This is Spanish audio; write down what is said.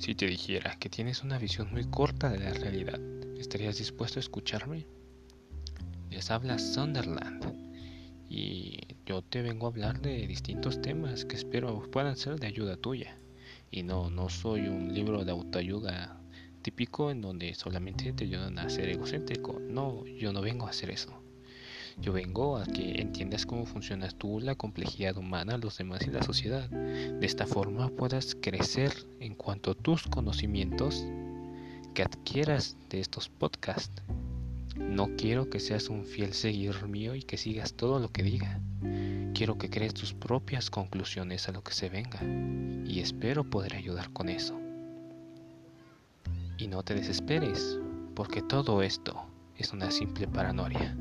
Si te dijera que tienes una visión muy corta de la realidad, ¿estarías dispuesto a escucharme? Les habla Sunderland y yo te vengo a hablar de distintos temas que espero puedan ser de ayuda tuya. Y no, no soy un libro de autoayuda típico en donde solamente te ayudan a ser egocéntrico. No, yo no vengo a hacer eso. Yo vengo a que entiendas cómo funcionas tú, la complejidad humana, los demás y la sociedad. De esta forma puedas crecer en cuanto tus conocimientos que adquieras de estos podcasts. No quiero que seas un fiel seguidor mío y que sigas todo lo que diga. Quiero que crees tus propias conclusiones a lo que se venga y espero poder ayudar con eso. Y no te desesperes, porque todo esto es una simple paranoia.